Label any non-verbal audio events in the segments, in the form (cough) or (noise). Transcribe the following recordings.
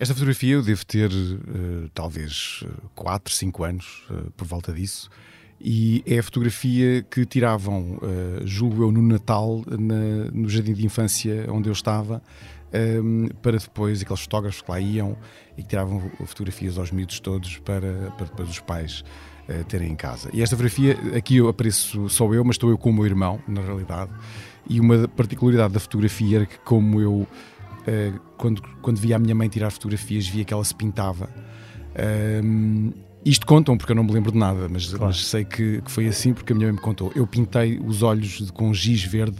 Esta fotografia eu devo ter uh, talvez 4, 5 anos, uh, por volta disso, e é a fotografia que tiravam, uh, julgo eu, no Natal, na, no jardim de infância onde eu estava, um, para depois aqueles fotógrafos que lá iam e que tiravam fotografias aos miúdos todos para, para depois os pais uh, terem em casa. E esta fotografia, aqui eu apareço só eu, mas estou eu com o meu irmão, na realidade, e uma particularidade da fotografia era que, como eu uh, quando, quando via a minha mãe tirar fotografias, via que ela se pintava. Um, isto contam porque eu não me lembro de nada, mas, claro. mas sei que, que, foi assim porque a minha mãe me contou. Eu pintei os olhos com giz verde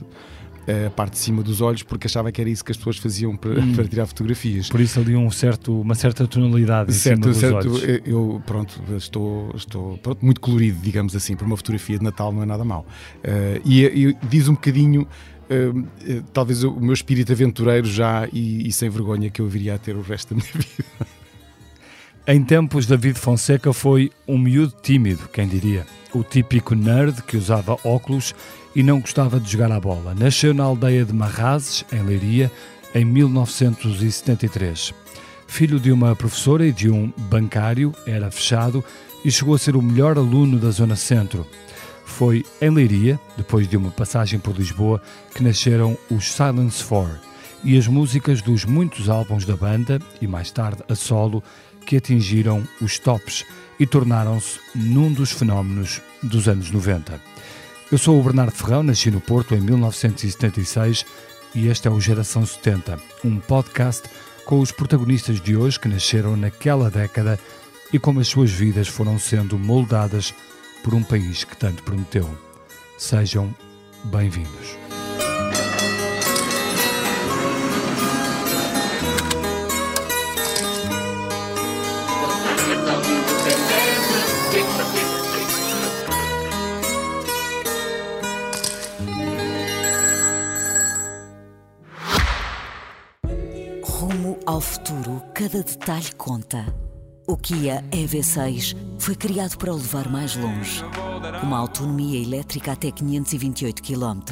eh, a parte de cima dos olhos porque achava que era isso que as pessoas faziam para, hum. para tirar fotografias. Por isso ali um certo, uma certa tonalidade certo, em cima certo, dos olhos. Eu, pronto, estou, estou pronto, muito colorido, digamos assim, para uma fotografia de Natal não é nada mal. Uh, e, e diz um bocadinho uh, talvez o meu espírito aventureiro já e, e, sem vergonha que eu viria a ter o resto da minha (laughs) vida. Em tempos, David Fonseca foi um miúdo tímido, quem diria. O típico nerd que usava óculos e não gostava de jogar a bola. Nasceu na aldeia de Marrazes, em Leiria, em 1973. Filho de uma professora e de um bancário, era fechado e chegou a ser o melhor aluno da Zona Centro. Foi em Leiria, depois de uma passagem por Lisboa, que nasceram os Silence Four e as músicas dos muitos álbuns da banda e mais tarde a solo que atingiram os tops e tornaram-se num dos fenómenos dos anos 90. Eu sou o Bernardo Ferrão, nasci no Porto em 1976 e este é o Geração 70, um podcast com os protagonistas de hoje que nasceram naquela década e como as suas vidas foram sendo moldadas por um país que tanto prometeu. Sejam bem-vindos. Rumo ao futuro, cada detalhe conta. O Kia EV6 foi criado para o levar mais longe, com uma autonomia elétrica até 528 km.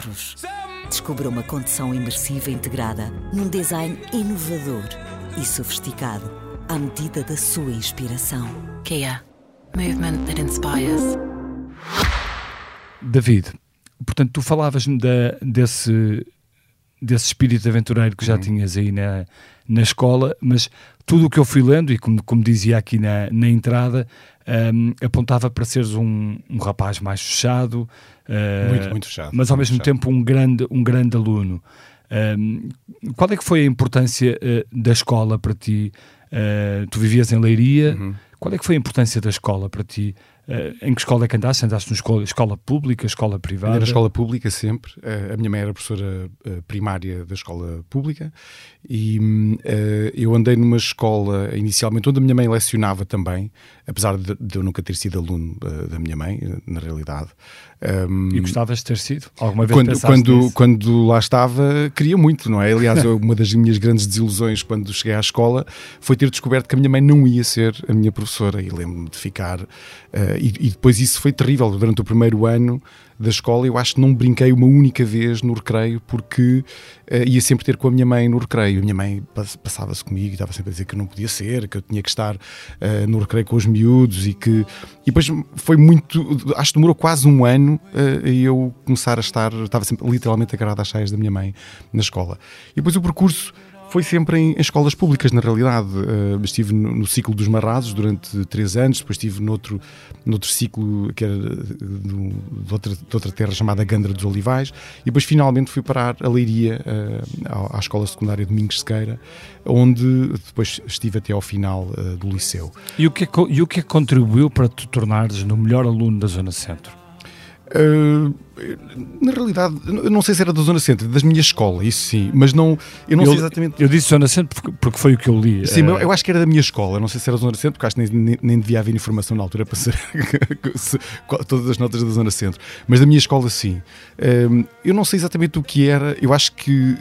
Descubra uma condução imersiva integrada num design inovador e sofisticado à medida da sua inspiração. Kia. Movement that inspires. David, portanto, tu falavas-me desse, desse espírito aventureiro que já tinhas aí na, na escola, mas tudo o que eu fui lendo, e como, como dizia aqui na, na entrada, um, apontava para seres um, um rapaz mais fechado, uh, muito, muito fechado, mas ao mesmo fechado. tempo um grande, um grande aluno. Um, qual é que foi a importância uh, da escola para ti? Uh, tu vivias em Leiria, uhum. qual é que foi a importância da escola para ti? Uh, em que escola é que andaste? Andaste na escola, escola pública, escola privada? Era escola pública sempre. Uh, a minha mãe era professora uh, primária da escola pública e eu andei numa escola inicialmente onde a minha mãe lecionava também, apesar de, eu nunca ter sido aluno da minha mãe, na realidade. Um, e gostavas de ter sido? Alguma vez quando, quando, quando lá estava, queria muito, não é? Aliás, uma das minhas grandes desilusões quando cheguei à escola foi ter descoberto que a minha mãe não ia ser a minha professora e lembro-me de ficar e, e, depois isso foi terrível. Durante o primeiro ano da escola, eu acho que não brinquei uma única vez no recreio, porque uh, ia sempre ter com a minha mãe no recreio. A minha mãe passava-se comigo e estava sempre a dizer que eu não podia ser, que eu tinha que estar uh, no recreio com os miúdos e que. E depois foi muito. Acho que demorou quase um ano uh, e eu começar a estar. Estava sempre literalmente agarrado às saias da minha mãe na escola. E depois o percurso foi sempre em, em escolas públicas, na realidade. Uh, estive no, no, ciclo dos Marrazos durante três anos, depois estive noutro, noutro ciclo que era de, outra, de outra terra chamada Gandra dos Olivais, e depois finalmente fui parar a Leiria, uh, à, à, Escola Secundária Domingos Sequeira, onde depois estive até ao final uh, do liceu. E o, que é, e o que é que contribuiu para te tornares no melhor aluno da Zona Centro? Uh, na realidade, eu não sei se era da Zona Centro, da minha escola, isso sim, mas não, eu não eu, sei exatamente. Eu disse Zona Centro porque, porque foi o que eu li. Sim, uh... eu acho que era da minha escola, não sei se era da Zona Centro, porque acho que nem, nem devia haver informação na altura para ser (laughs) todas as notas da Zona Centro, mas da minha escola sim. Uh, eu não sei exatamente o que era, eu acho que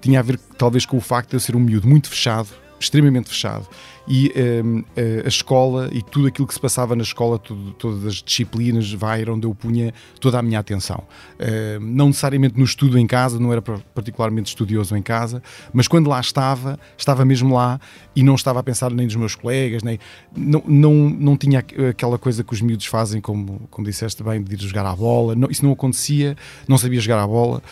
tinha a ver talvez com o facto de eu ser um miúdo muito fechado, extremamente fechado e um, a escola e tudo aquilo que se passava na escola, tudo, todas as disciplinas, vai onde eu punha toda a minha atenção. Uh, não necessariamente no estudo em casa, não era particularmente estudioso em casa, mas quando lá estava, estava mesmo lá e não estava a pensar nem nos meus colegas, nem não, não, não tinha aquela coisa que os miúdos fazem, como, como disseste bem, de ir jogar à bola. Não, isso não acontecia, não sabia jogar à bola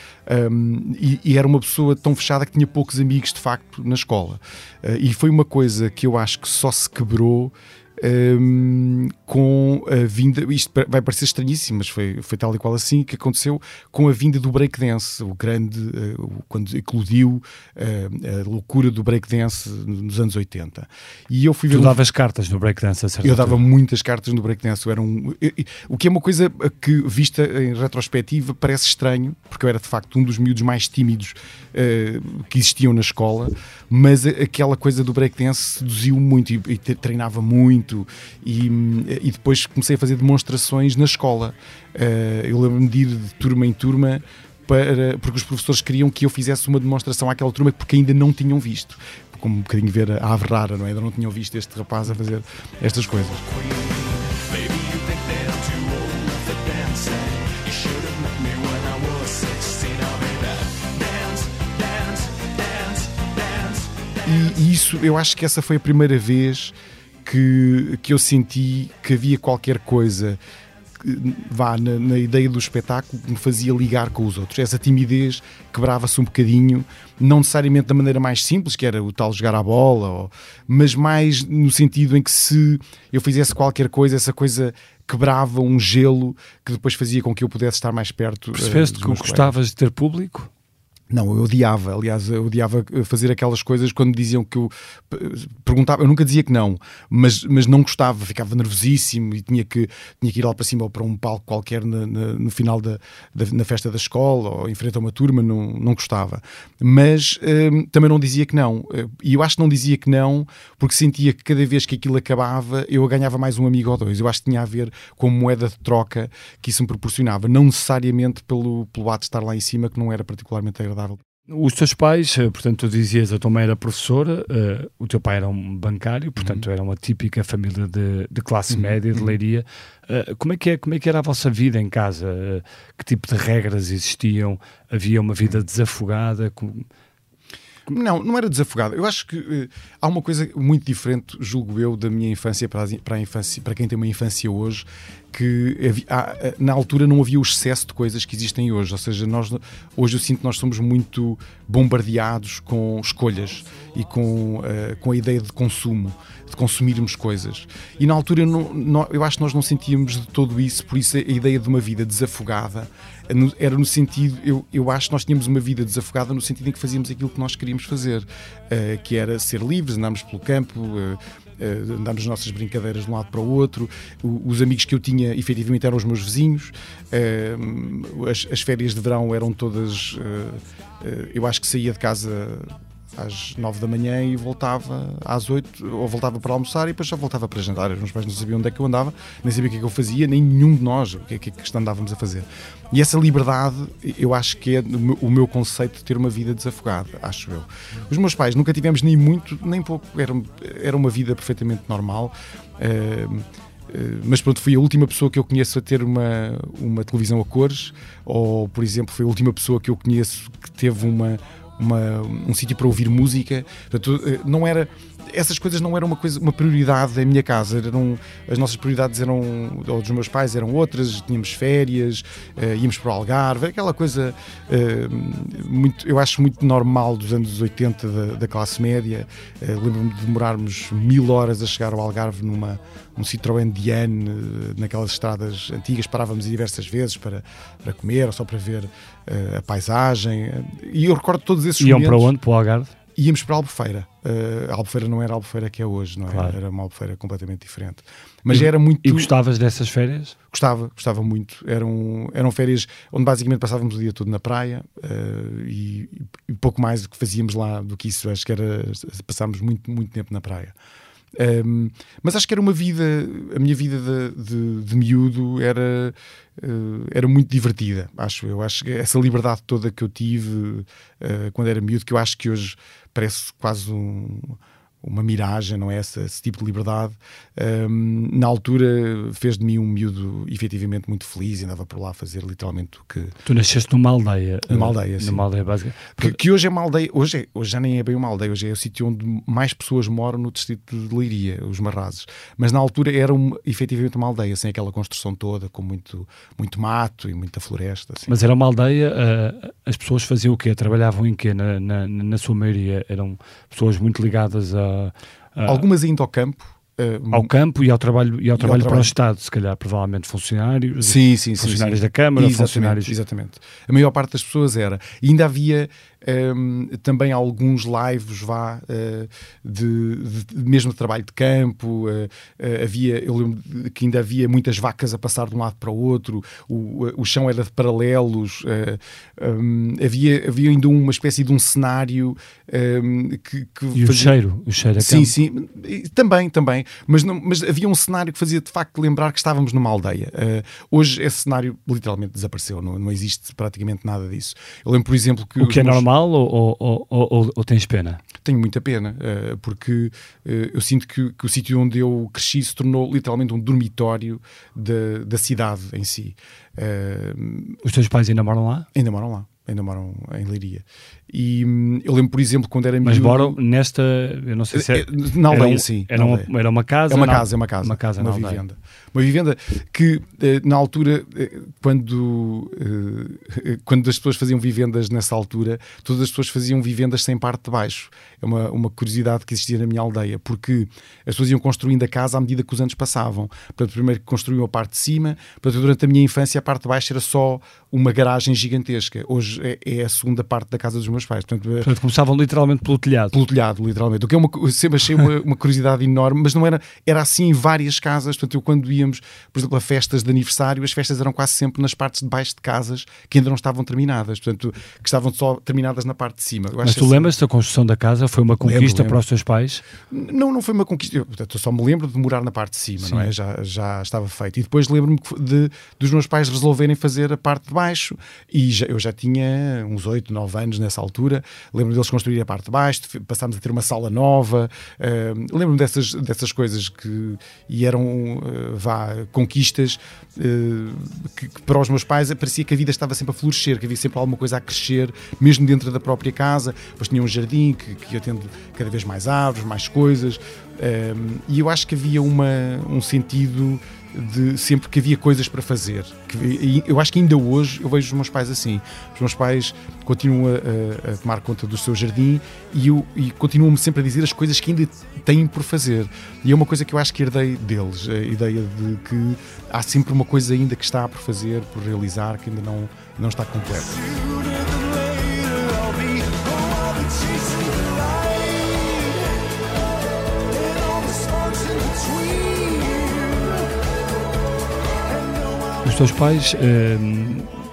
um, e, e, era uma pessoa tão fechada que tinha poucos amigos de facto na escola. Uh, e foi uma coisa que eu acho que só se quebrou um, com a vinda, isto vai parecer estranhíssimo, mas foi, foi tal e qual assim que aconteceu com a vinda do breakdance, o grande, uh, quando eclodiu uh, a loucura do breakdance nos anos 80. E eu fui ver. Tu um... davas cartas no breakdance, a Eu dava muitas cartas no breakdance. Eu era um, o que é uma coisa que, vista em retrospectiva, parece estranho, porque eu era de facto um dos miúdos mais tímidos uh, que existiam na escola, mas aquela coisa do breakdance seduziu muito e, e treinava muito e, e, depois comecei a fazer demonstrações na escola. Uh, eu lembro-me de ir de turma em turma para, porque os professores queriam que eu fizesse uma demonstração àquela turma porque ainda não tinham visto. Como um bocadinho ver a ave rara, não é? Ainda não tinham visto este rapaz a fazer estas coisas. E, isso, eu acho que essa foi a primeira vez que, que eu senti que havia qualquer coisa vá na, na, ideia do espetáculo que me fazia ligar com os outros. Essa timidez quebrava-se um bocadinho, não necessariamente da maneira mais simples, que era o tal jogar a bola, ou, mas mais no sentido em que se eu fizesse qualquer coisa, essa coisa quebrava um gelo que depois fazia com que eu pudesse estar mais perto. Percebeste uh, que gostavas de ter público? Não, eu odiava, aliás, eu odiava fazer aquelas coisas quando diziam que eu perguntava, eu nunca dizia que não, mas, mas não gostava, ficava nervosíssimo e tinha que, tinha que ir lá para cima ou para um palco qualquer na, na, no final da, da, na festa da escola ou em frente a uma turma, não, não gostava. Mas hum, também não dizia que não, e eu acho que não dizia que não porque sentia que cada vez que aquilo acabava eu ganhava mais um amigo ou dois. Eu acho que tinha a ver com a moeda de troca que isso me proporcionava, não necessariamente pelo, pelo ato de estar lá em cima, que não era particularmente agradável os teus pais, eh, portanto, tu dizias a tua mãe era professora, uh, o teu pai era um bancário, portanto, uhum. era uma típica família de, de classe uhum. média, de uhum. leiria. Uh, como, é que é, como é que era a vossa vida em casa? Uh, que tipo de regras existiam? Havia uma vida desafogada? Não, não era desafogada. Eu acho que uh, há uma coisa muito diferente, julgo eu, da minha infância para, para, a infância, para quem tem uma infância hoje, que havia, há, na altura não havia o excesso de coisas que existem hoje. Ou seja, nós, hoje eu sinto que nós somos muito bombardeados com escolhas e com, uh, com a ideia de consumo, de consumirmos coisas. E na altura não, não, eu acho que nós não sentíamos de todo isso, por isso a ideia de uma vida desafogada era no sentido, eu, eu acho que nós tínhamos uma vida desafogada no sentido em que fazíamos aquilo que nós queríamos fazer, uh, que era ser livres, andámos pelo campo. Uh, Uh, andámos as nossas brincadeiras de um lado para o outro. O, os amigos que eu tinha, efetivamente, eram os meus vizinhos. As, as, férias de verão eram todas. Eu acho que saía de casa às 9 da manhã e voltava às 8, ou voltava para almoçar e depois já voltava para jantar. Os meus pais não sabiam onde é que eu andava, nem sabiam o que é que eu fazia, nem nenhum de nós o que é que, que andávamos a fazer. E essa liberdade, eu acho que é o meu conceito de ter uma vida desafogada, acho eu. Os meus pais nunca tivemos nem muito, nem pouco, era, era uma vida perfeitamente normal. Uh, mas pronto, fui a última pessoa que eu conheço a ter uma, uma televisão a cores, ou por exemplo, foi a última pessoa que eu conheço que teve uma, uma, um sítio para ouvir música. Portanto, eh, não era essas coisas não eram uma coisa uma prioridade da minha casa. Eram as nossas prioridades eram ou dos meus pais eram outras tínhamos férias uh, íamos para o Algarve aquela coisa uh, muito eu acho muito normal dos anos 80 da, da classe média. Uh, lembro-me de demorarmos mil horas a chegar ao Algarve numa um Citroën Diane naquelas estradas antigas. Parávamos diversas vezes para para comer ou só para ver a paisagem. E eu recordo todos esses iam momentos. para onde? Para o Algarve íamos para a Albufeira. Uh, a Albufeira não era a Albufeira que é hoje, não é? Claro. Era uma Albufeira completamente diferente. Mas e, era muito. E gostavas dessas férias? Gostava, gostava muito. Eram, eram férias onde basicamente passávamos o dia todo na praia uh, e, e, pouco mais do que fazíamos lá do que isso. Acho que era. Passámos muito, muito tempo na praia. Um, mas acho que era uma vida, a minha vida de, de, de miúdo era, uh, era muito divertida, acho eu. Acho que essa liberdade toda que eu tive uh, quando era miúdo, que eu acho que hoje parece quase um, uma miragem, não é? Esse, esse tipo de liberdade. Um, na altura fez de mim um miúdo efetivamente muito feliz e andava por lá a fazer literalmente o que. Tu nasceste numa aldeia. Numa aldeia, sim. Numa aldeia básica. Que, que hoje é uma aldeia, hoje, é, hoje já nem é bem uma aldeia, hoje é o sítio onde mais pessoas moram no distrito de Leiria, os Marrazes. Mas na altura era uma, efetivamente uma aldeia, sem aquela construção toda, com muito, muito mato e muita floresta. Assim. Mas era uma aldeia, uh, as pessoas faziam o quê? Trabalhavam em quê? Na, na, na sua maioria eram pessoas muito ligadas a. a... Algumas ainda ao campo, Uh, ao campo e ao trabalho e ao, e trabalho, ao trabalho, para o Estado, se calhar, provavelmente funcionários, sim, sim, funcionários sim, da Câmara, exatamente, funcionários. Exatamente. A maior parte das pessoas era. E ainda havia um, também alguns lives vá uh, de, de, mesmo de trabalho de campo uh, havia eu lembro que ainda havia muitas vacas a passar de um lado para o outro o, o chão era de paralelos um, havia havia ainda uma espécie de um cenário um, que, que e fazia... o cheiro o cheiro sim campo. sim também também mas não, mas havia um cenário que fazia de facto lembrar que estávamos numa aldeia hoje esse cenário literalmente desapareceu não, não existe praticamente nada disso eu lembro por exemplo que o que é normal mal ou, ou, ou, ou, tens pena? Tenho muita pena, uh, porque uh, eu sinto que, que o sítio onde eu cresci se tornou literalmente um dormitório de, da cidade em si. Uh, Os teus pais ainda moram lá? Ainda moram lá ainda moram em Leiria. E hum, eu lembro, por exemplo, quando era Mas moram nesta, eu não sei se é, na aldeia, era um, sim. Era, uma, era uma casa? É uma casa, é uma casa. Uma casa, uma vivenda. Uma vivenda que, eh, na altura, eh, quando, eh, quando as pessoas faziam vivendas nessa altura, todas as pessoas faziam vivendas sem parte de baixo. É uma, uma curiosidade que existia na minha aldeia, porque as pessoas iam construindo a casa à medida que os anos passavam. Portanto, primeiro construíam a parte de cima, portanto, durante a minha infância a parte de baixo era só uma garagem gigantesca. Hoje é, é a segunda parte da casa dos meus pais. Portanto, portanto começavam literalmente pelo telhado. Pelo telhado, literalmente. O que é uma, sempre achei uma, uma curiosidade enorme, mas não era, era assim em várias casas. Portanto, eu quando íamos, por exemplo, a festas de aniversário, as festas eram quase sempre nas partes de baixo de casas que ainda não estavam terminadas, portanto, que estavam só terminadas na parte de cima. Mas tu assim... lembras da construção da casa? Foi uma conquista lembro, lembro. para os teus pais? Não, não foi uma conquista. Eu, portanto, eu só me lembro de morar na parte de cima, Sim. não é? Já, já estava feito. E depois lembro-me de, dos meus pais resolverem fazer a parte de baixo e já, eu já tinha uns 8, 9 anos nessa altura. Lembro-me deles construir a parte de baixo, passámos a ter uma sala nova. Uh, lembro-me dessas, dessas coisas que e eram, uh, vá, conquistas uh, que, que, para os meus pais parecia que a vida estava sempre a florescer, que havia sempre alguma coisa a crescer, mesmo dentro da própria casa. Depois tinha um jardim que, que tendo cada vez mais árvores, mais coisas. Um, e eu acho que havia uma, um sentido de sempre que havia coisas para fazer. eu acho que ainda hoje eu vejo os meus pais assim. Os meus pais continuam a, a tomar conta do seu jardim e, e continuam-me sempre a dizer as coisas que ainda têm por fazer. E é uma coisa que eu acho que herdei deles, a ideia de que há sempre uma coisa ainda que está por fazer, por realizar, que ainda não, não está completa. Os teus pais, eh,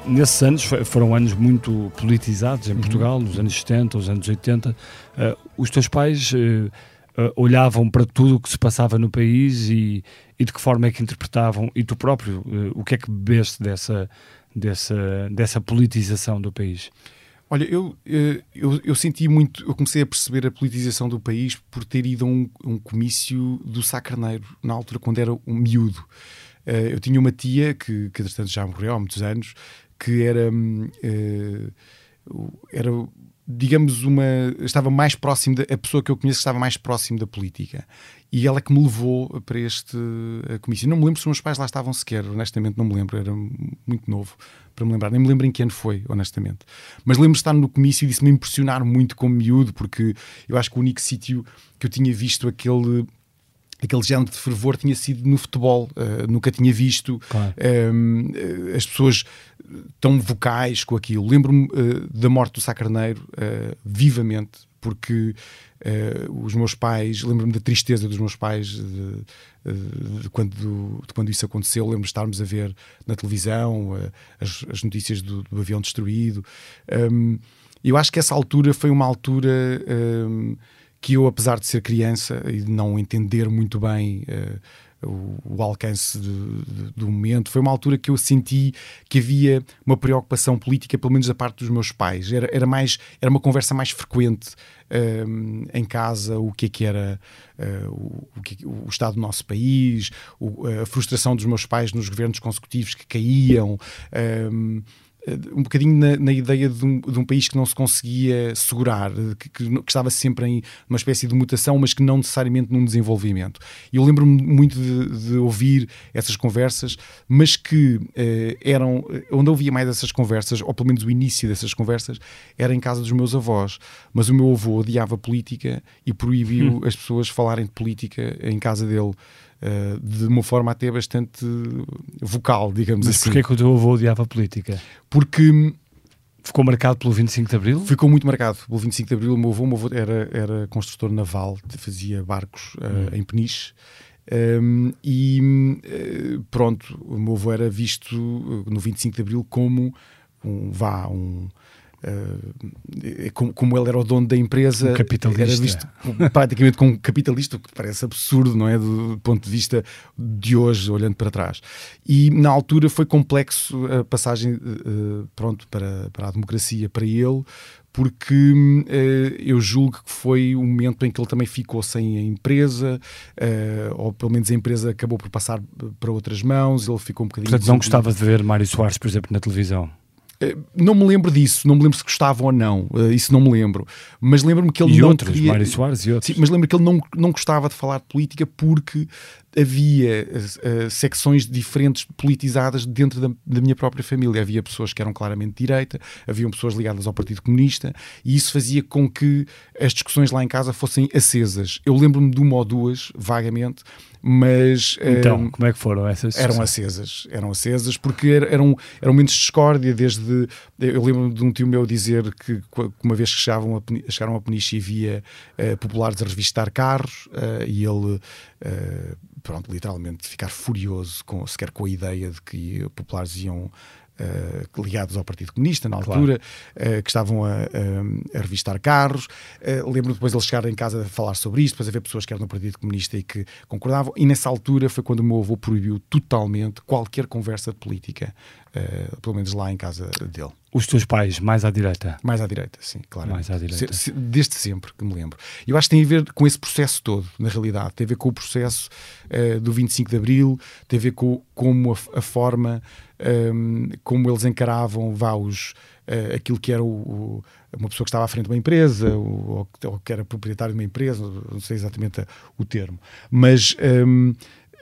nesses anos, foram anos muito politizados em uhum. Portugal, nos anos 70, os anos 80. Eh, os teus pais eh, eh, olhavam para tudo o que se passava no país e, e, de que forma é que interpretavam, e tu próprio, o que é que bebeste dessa, dessa, dessa politização do país? Olha, eu, eu, eu, senti muito, eu comecei a perceber a politização do país por ter ido a um, um comício do Sá Carneiro, na altura quando era um miúdo. Uh, eu tinha uma tia que, que entretanto já morreu há muitos anos, que era, uh, era digamos, uma. estava mais próximo, da, a pessoa que eu conheço estava mais próximo da política. E ela que me levou para este comício. Não me lembro se os meus pais lá estavam sequer, honestamente, não me lembro, era muito novo para me lembrar. Nem me lembro em que ano foi, honestamente. Mas lembro de estar no comício e disse-me impressionar muito como miúdo, porque eu acho que o único sítio que eu tinha visto aquele aquele género de fervor tinha sido no futebol, uh, nunca tinha visto claro. uh, as pessoas tão vocais com aquilo. Lembro-me uh, da morte do Sacarneiro vivamente, porque os meus pais, lembro-me da tristeza dos meus pais de, de, de quando, de quando isso aconteceu. Lembro-me de estarmos a ver na televisão as, as, notícias do, do, avião destruído. Um, eu acho que essa altura foi uma altura. Um, que eu, apesar de ser criança e de não entender muito bem o, o, alcance de, de, do momento. Foi uma altura que eu senti que havia uma preocupação política, pelo menos da parte dos meus pais. Era, era, mais, era uma conversa mais frequente um, em casa, o que é que era uh, o, o, que, o, estado do nosso país, o, a frustração dos meus pais nos governos consecutivos que caíam. Um bocadinho na, na ideia de um, de um, país que não se conseguia segurar, que, que, que, estava sempre em uma espécie de mutação, mas que não necessariamente num desenvolvimento. Eu lembro-me muito de, de, ouvir essas conversas, mas que eh, eram. Onde eu ouvia mais essas conversas, ou pelo menos o início dessas conversas, era em casa dos meus avós. Mas o meu avô odiava política e proibiu hum. as pessoas falarem de política em casa dele. Uh, de uma forma até bastante vocal, digamos Mas assim. Mas porquê que o teu avô odiava a política? Porque... Ficou marcado pelo 25 de Abril? Ficou muito marcado pelo 25 de Abril. O meu avô, o meu avô era, era construtor naval, fazia barcos uh, hum. em Peniche. Um, e uh, pronto, o meu avô era visto no 25 de Abril como um, vá, um, Uh, como, como, ele era o dono da empresa, um capitalista. era visto praticamente como um capitalista, o que parece absurdo, não é? Do, do, ponto de vista de hoje, olhando para trás. E na altura foi complexo a passagem uh, pronto, para, para a democracia para ele, porque uh, eu julgo que foi o momento em que ele também ficou sem a empresa, uh, ou pelo menos a empresa acabou por passar para outras mãos, ele ficou um bocadinho... Portanto, não gostava de ver Mário Soares, por exemplo, na televisão? Eh, não me lembro disso, não me lembro se gostava ou não, uh, isso não me lembro. Mas lembro-me que ele e não outros, queria... Mário Soares e outros. Sim, mas lembro que ele não, não gostava de falar de política porque havia uh, secções diferentes politizadas dentro da, da, minha própria família. Havia pessoas que eram claramente de direita, haviam pessoas ligadas ao Partido Comunista e isso fazia com que as discussões lá em casa fossem acesas. Eu lembro-me de uma ou duas, vagamente, mas então como é que foram essas eram acesas eram acesas porque eram eram momentos de discórdia desde eu lembro de um tio meu dizer que uma vez que chegavam a, chegaram a Peniche e via uh, populares a revistar carros uh, e ele uh, pronto literalmente ficar furioso com sequer com a ideia de que populares iam Uh, ligados ao Partido Comunista na altura, claro. uh, que estavam a, a, a revistar carros. Uh, lembro depois eles chegarem em casa a falar sobre isto, depois haver pessoas que eram do Partido Comunista e que concordavam. E nessa altura foi quando o meu avô proibiu totalmente qualquer conversa de política, pelo menos lá em casa dele. Os teus pais, mais à direita? Mais à direita, sim, claro. Mais à direita. Se, se, desde sempre que me lembro. Eu acho que tem a ver com esse processo todo, na realidade. Tem a ver com o processo do 25 de Abril, tem a ver com como a, a forma um, como eles encaravam vá, os, uh, aquilo que era o, o, uma pessoa que estava à frente de uma empresa ou, ou, que era proprietário de uma empresa, não sei exatamente o termo, mas. Um,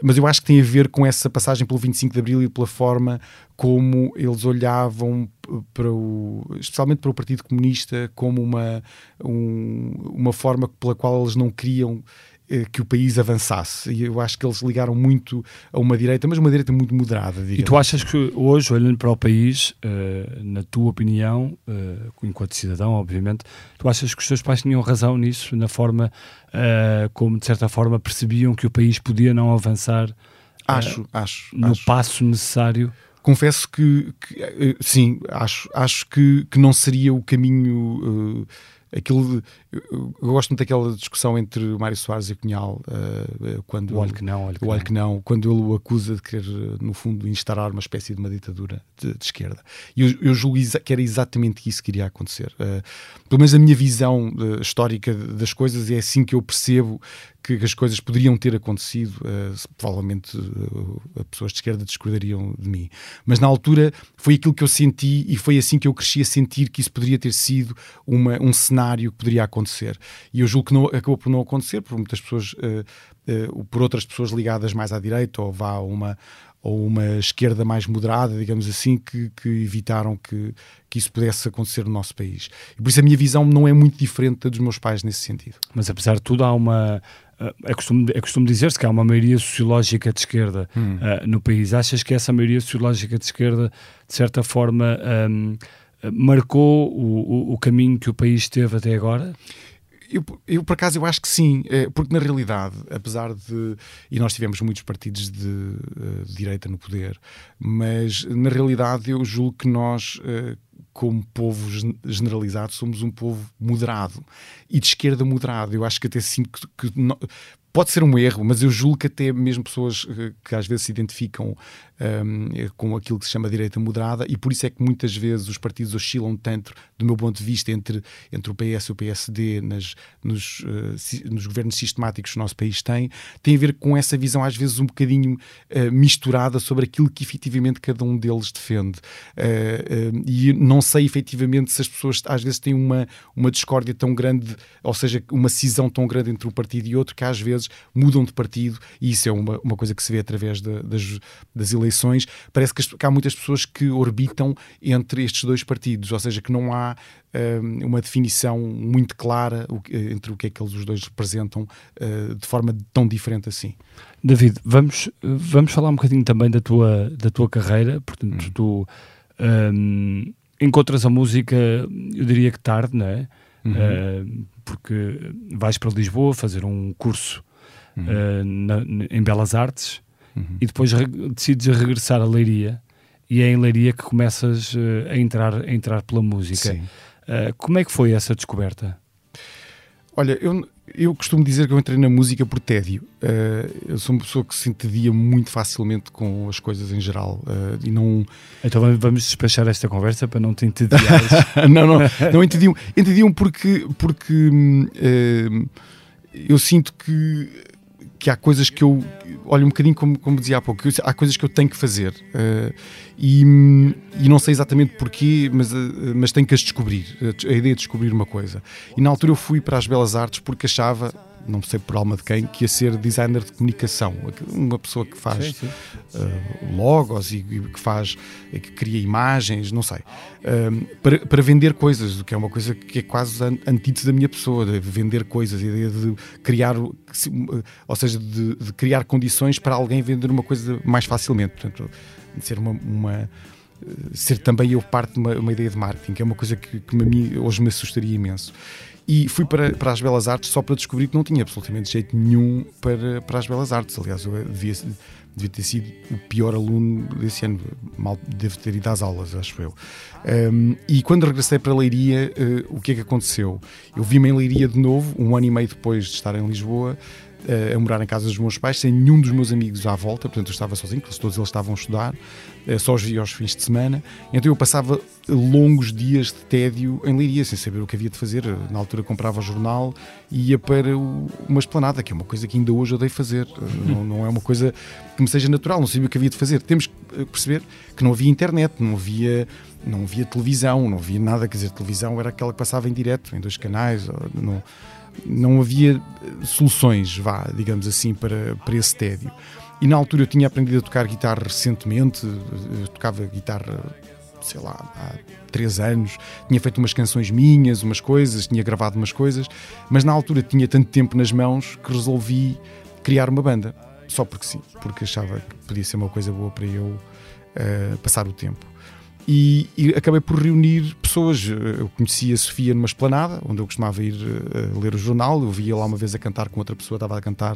mas eu acho que tem a ver com essa passagem pelo 25 de Abril e pela forma como eles olhavam para o, especialmente para o Partido Comunista como uma, um, uma forma pela qual eles não queriam que o país avançasse. E eu acho que eles ligaram muito a uma direita, mas uma direita muito moderada. E tu achas que hoje, olhando para o país, uh, na tua opinião, uh, enquanto cidadão, obviamente, tu achas que os teus pais tinham razão nisso, na forma uh, como, de certa forma, percebiam que o país podia não avançar acho, acho, no acho. passo necessário? Confesso que, que sim, acho, acho que, que não seria o caminho aquilo eu, gosto muito daquela discussão entre o Mário Soares e o Cunhal uh, quando o olho que não, olho que, olho que não, quando ele o acusa de querer no fundo instaurar uma espécie de uma ditadura de, de esquerda. E eu, eu julgo que era exatamente isso que iria acontecer. Uh, pelo menos a minha visão uh, histórica das coisas é assim que eu percebo que as coisas poderiam ter acontecido, uh, provavelmente uh, pessoas de esquerda discordariam de mim. Mas na altura foi aquilo que eu senti e foi assim que eu cresci a sentir que isso poderia ter sido uma, um cenário que poderia acontecer. E eu julgo que não, acabou por não acontecer, por muitas pessoas, uh, por outras pessoas ligadas mais à direita ou vá a uma ou uma esquerda mais moderada, digamos assim, que, que evitaram que, que isso pudesse acontecer no nosso país. E por isso a minha visão não é muito diferente da dos meus pais nesse sentido. Mas apesar de tudo, há uma. Eh, é costume, é costume dizer-se que há uma maioria sociológica de esquerda hum. uh, no país. Achas que essa maioria sociológica de esquerda, de certa forma, um, marcou o, o, o caminho que o país teve até agora? Eu, eu, por acaso, eu acho que sim, é, porque na realidade, apesar de. E nós tivemos muitos partidos de, eh, de direita no poder, mas na realidade eu julgo que nós uh, como povo generalizado, somos um povo moderado e de esquerda moderado. Eu acho que até sinto que, que pode ser um erro, mas eu julgo que até mesmo pessoas eh, que às vezes se identificam um, com aquilo que se chama direita moderada, e por isso é que muitas vezes os partidos oscilam tanto, do meu ponto de vista, entre, entre o PS e o PSD nas, nos, uh, nos governos sistemáticos que o nosso país tem, tem a ver com essa visão, às vezes, um bocadinho uh, misturada sobre aquilo que efetivamente cada um deles defende. Uh, e não sei efetivamente se as pessoas às vezes têm uma, uma discórdia tão grande, ou seja, uma cisão tão grande entre um partido e outro, que às vezes mudam de partido, e isso é uma, uma coisa que se vê através de, das, das eleições parece que, que há muitas pessoas que orbitam entre estes dois partidos, ou seja, que não há um, uma definição muito clara entre o que é que eles os dois representam uh, de forma tão diferente assim. David, vamos, vamos falar um bocadinho também da tua, da tua carreira, portanto, hum. tu um, encontras a música, eu diria que tarde, não é? Uhum. Uh, porque vais para Lisboa fazer um curso uhum. uh, na, em Belas Artes uhum. e depois decides regressar a Leiria e é em Leiria que começas uh, a, entrar, a entrar pela música. Uh, como é que foi essa descoberta? Olha, eu, eu costumo dizer que eu entrei na música por tédio. Uh, eu sou uma pessoa que se entedia muito facilmente com as coisas em geral uh, e não. Então vamos despachar esta conversa para não te entediar. (laughs) não, não, não entediam. Entediam porque, porque uh, eu sinto que que há coisas que eu olho um bocadinho como, como dizia há pouco, há coisas que eu tenho que fazer uh, e, e, não sei exatamente porquê, mas, uh, mas tenho que as descobrir. A ideia de descobrir uma coisa. E na altura eu fui para as Belas Artes porque achava não sei por alma de quem, que ia ser designer de comunicação, uma pessoa que faz sim, sim. Uh, logos e, e, que faz, que cria imagens, não sei, uh, para, para vender coisas, o que é uma coisa que é quase antítese da minha pessoa, de vender coisas, a ideia de criar, ou seja, de, de, criar condições para alguém vender uma coisa mais facilmente, portanto, ser uma, uma ser também eu parte de uma, uma, ideia de marketing, que é uma coisa que, que a mim hoje me assustaria imenso. E fui para, para as Belas Artes só para descobrir que não tinha absolutamente jeito nenhum para, para as Belas Artes. Aliás, eu devia, devia ter sido o pior aluno desse ano. Mal devo ter ido às aulas, acho eu. Um, e quando regressei para Leiria, uh, o que é que aconteceu? Eu vi-me em Leiria de novo, um ano e meio depois de estar em Lisboa, uh, a morar em casa dos meus pais, sem nenhum dos meus amigos à volta, portanto eu estava sozinho, porque todos eles estavam a estudar. Eh, só os via aos fins de semana. Então eu passava longos dias de tédio em Leiria, sem saber o que havia de fazer. Na altura comprava o jornal e ia para uma esplanada, que é uma coisa que ainda hoje odeio fazer. Eh, não, não, é uma coisa que me seja natural, não sabia o que havia de fazer. Temos que eh, perceber que não havia internet, não havia, não havia televisão, não havia nada. Quer dizer, televisão era aquela que passava em direto, em dois canais. Não, não havia soluções, vá, digamos assim, para, para esse tédio. E na altura eu tinha aprendido a tocar guitarra recentemente, eu tocava guitarra, sei lá, há três anos, tinha feito umas canções minhas, umas coisas, tinha gravado umas coisas, mas na altura tinha tanto tempo nas mãos que resolvi criar uma banda, só porque sim, porque achava que podia ser uma coisa boa para eu uh, passar o tempo. E, e, acabei por reunir pessoas. Eu conheci a Sofia numa esplanada, onde eu costumava ir uh, ler o jornal. Eu via lá uma vez a cantar com outra pessoa, estava a cantar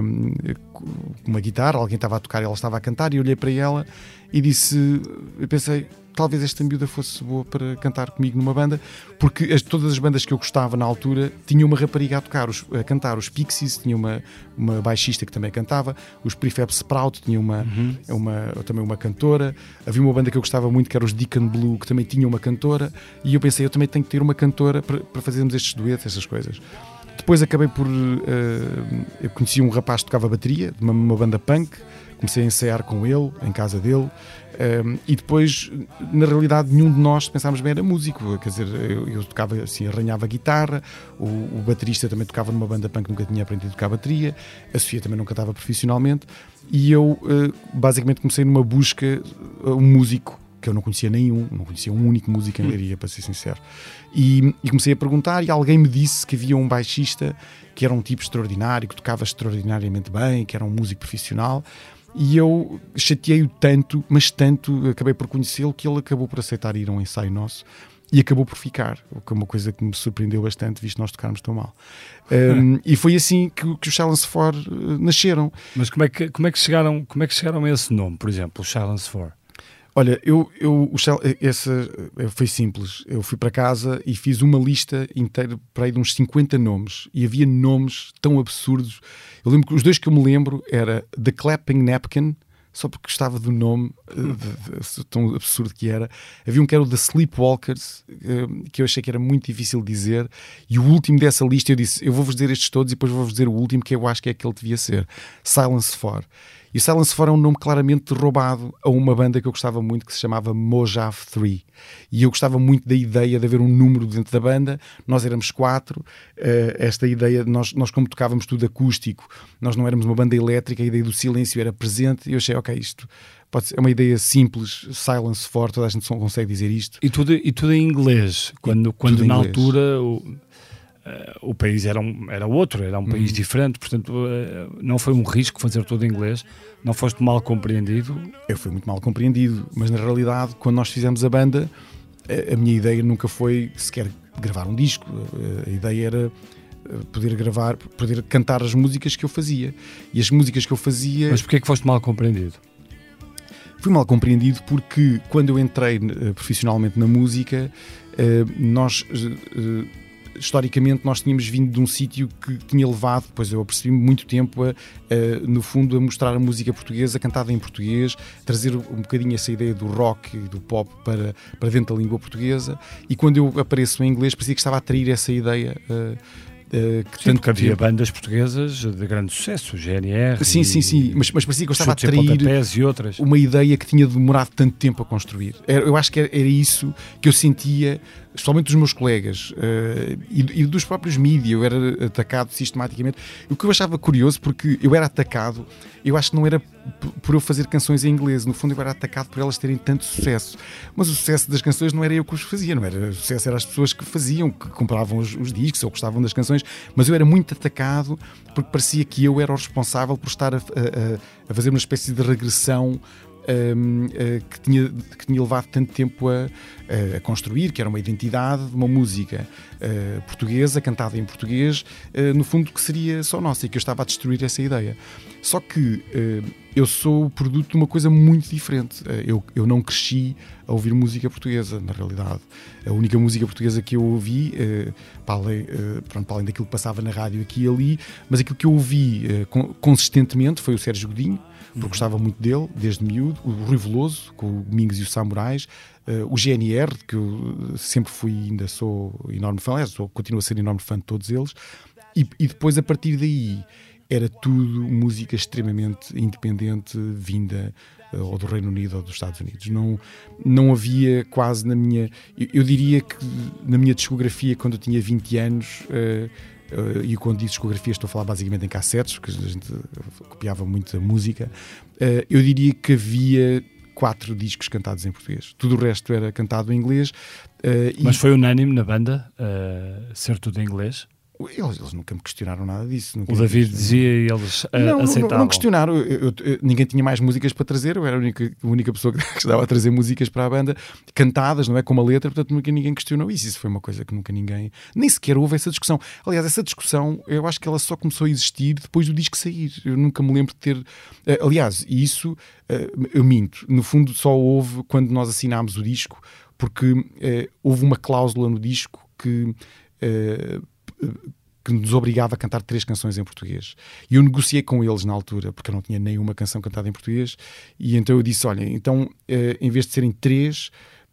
um, com uma guitarra, alguém estava a tocar e ela estava a cantar. E olhei para ela e disse: Eu pensei, talvez esta miúda fosse boa para cantar comigo numa banda, porque as, todas as bandas que eu gostava na altura tinham uma rapariga a tocar, os, a cantar. Os Pixies tinha uma, uma baixista que também cantava, os Prefab Sprout tinham uma, uhum. uma, também uma cantora. Havia uma banda que eu gostava muito que era os Deacon Blue, que também tinha uma cantora, e eu pensei, eu também tenho que ter uma cantora para, para fazermos estes duetos, essas coisas. Depois acabei por. Uh, eu conheci um rapaz que tocava bateria, de uma, uma banda punk, comecei a ensaiar com ele, em casa dele. Um, e depois, na realidade, nenhum de nós pensámos bem era músico. Quer dizer, eu, eu tocava assim, arranhava guitarra, o, o, baterista também tocava numa banda punk, nunca tinha aprendido a tocar bateria, a Sofia também nunca cantava profissionalmente. E eu, uh, basicamente, comecei numa busca, uh, um músico que eu não conhecia nenhum, não conhecia um único músico em. Leiria, para ser sincero. E, e, comecei a perguntar e alguém me disse que havia um baixista que era um tipo extraordinário, que tocava extraordinariamente bem, que era um músico profissional. E eu chateei-o tanto, mas tanto, acabei por conhecê-lo, que ele acabou por aceitar ir a um ensaio nosso e acabou por ficar, o que é uma coisa que me surpreendeu bastante, visto nós tocarmos tão mal. (laughs) Um, e foi assim que, que os Silence 4 uh, nasceram. Mas como é, que, como, é que chegaram, como é que chegaram a esse nome, por exemplo, Silence 4? Olha, eu, eu o Shell, essa foi simples. Eu fui para casa e fiz uma lista inteira para aí de uns 50 nomes e havia nomes tão absurdos. Eu lembro que os dois que eu me lembro era The Clapping Napkin, só porque gostava do nome, eh, de, de, tão absurdo que era. Havia um que era o The Sleepwalkers, eh, que eu achei que era muito difícil dizer, e o último dessa lista eu disse: eu vou-vos dizer estes todos e depois vou-vos dizer o último, que eu acho que é aquele que devia ser: Silence For. E Silence For é um nome claramente roubado a uma banda que eu gostava muito que se chamava Mojave 3. E eu gostava muito da ideia de haver um número dentro da banda. Nós éramos quatro. Uh, esta ideia, nós, nós como tocávamos tudo acústico, nós não éramos uma banda elétrica, a ideia do silêncio era presente. E eu achei, ok, isto pode ser, é uma ideia simples, Silence For, toda a gente consegue dizer isto. E tudo, e tudo em inglês, quando, quando na inglês. altura. O o país era, um, era outro, era um uhum. país diferente, portanto uh, não foi um risco fazer tudo em inglês. Não foste mal compreendido? Eu fui muito mal compreendido, mas na realidade, quando nós fizemos a banda, a, a minha ideia nunca foi sequer gravar um disco. A, a ideia era poder gravar, poder cantar as músicas que eu fazia. E as músicas que eu fazia. Mas porquê é que foste mal compreendido? Fui mal compreendido porque quando eu entrei uh, profissionalmente na música, uh, nós uh, historicamente nós tínhamos vindo de um sítio que tinha levado, depois eu percebi muito tempo, a, a, no fundo, a mostrar a música portuguesa cantada em português, trazer um bocadinho essa ideia do rock e do pop para, para dentro da língua portuguesa. E quando eu apareço em inglês, parecia que estava a atrair essa ideia. Uh, Uh, que sim, havia bandas portuguesas de grande sucesso, GNR. Sim, sim, sim, mas, mas parecia que eu estava a atrair e outras. uma ideia que tinha demorado tanto tempo a construir. Eu acho que era, era isso que eu sentia especialmente dos meus colegas uh, e, e, dos próprios mídias, eu era atacado sistematicamente. O que eu achava curioso, porque eu era atacado, eu acho que não era por eu fazer canções em inglês, no fundo eu era atacado por elas terem tanto sucesso. Mas o sucesso das canções não era eu que os fazia, não era o sucesso, eram as pessoas que faziam, que compravam os, os discos ou gostavam das canções, mas eu era muito atacado porque parecia que eu era o responsável por estar a, a, a fazer uma espécie de regressão um, uh, eh, que, tinha, que tinha levado tanto tempo a, a, construir, que era uma identidade de uma música uh, portuguesa, cantada em português, uh, no fundo que seria só nossa e que eu estava a destruir essa ideia. Só que eu sou produto de uma coisa muito diferente. eu, eu não cresci a ouvir música portuguesa, na realidade. A única música portuguesa que eu ouvi, para, além, pronto, para além daquilo que passava na rádio aqui e ali, mas aquilo que eu ouvi consistentemente foi o Sérgio Godinho porque uhum. gostava muito dele, desde miúdo, o Rui Veloso, com o Domingos e os Samurais, uh, o GNR, que eu sempre fui ainda sou enorme fã, aliás, sou, continuo a ser enorme fã de todos eles, e, e depois a partir daí era tudo música extremamente independente, vinda uh, ou do Reino Unido ou dos Estados Unidos. Não, não havia quase na minha. Eu, eu diria que na minha discografia, quando eu tinha 20 anos. Uh, Uh, e quando digo discografia estou a falar basicamente em cassetes, porque a gente copiava muito a música, uh, eu diria que havia quatro discos cantados em português. Tudo o resto era cantado em inglês. Uh, Mas e... foi unânime na banda ser tudo em inglês? Eles, eles, nunca me questionaram nada disso. O David dizia e eles uh, não, aceitavam. Não, não questionaram. Eu, eu, eu, ninguém tinha mais músicas para trazer. Eu era a única, a única pessoa (laughs) que estava a trazer músicas para a banda, cantadas, não é? Com uma letra, portanto nunca ninguém questionou isso. Isso foi uma coisa que nunca ninguém. Nem sequer houve essa discussão. Aliás, essa discussão, eu acho que ela só começou a existir depois do disco sair. Eu nunca me lembro de ter. Uh, aliás, isso uh, eu minto. No fundo, só houve quando nós assinámos o disco, porque houve uma cláusula no disco que que nos obrigava a cantar três canções em português. E eu negociei com eles na altura, porque eu não tinha nenhuma canção cantada em português, e então eu disse: olha, então eh, em vez de serem três,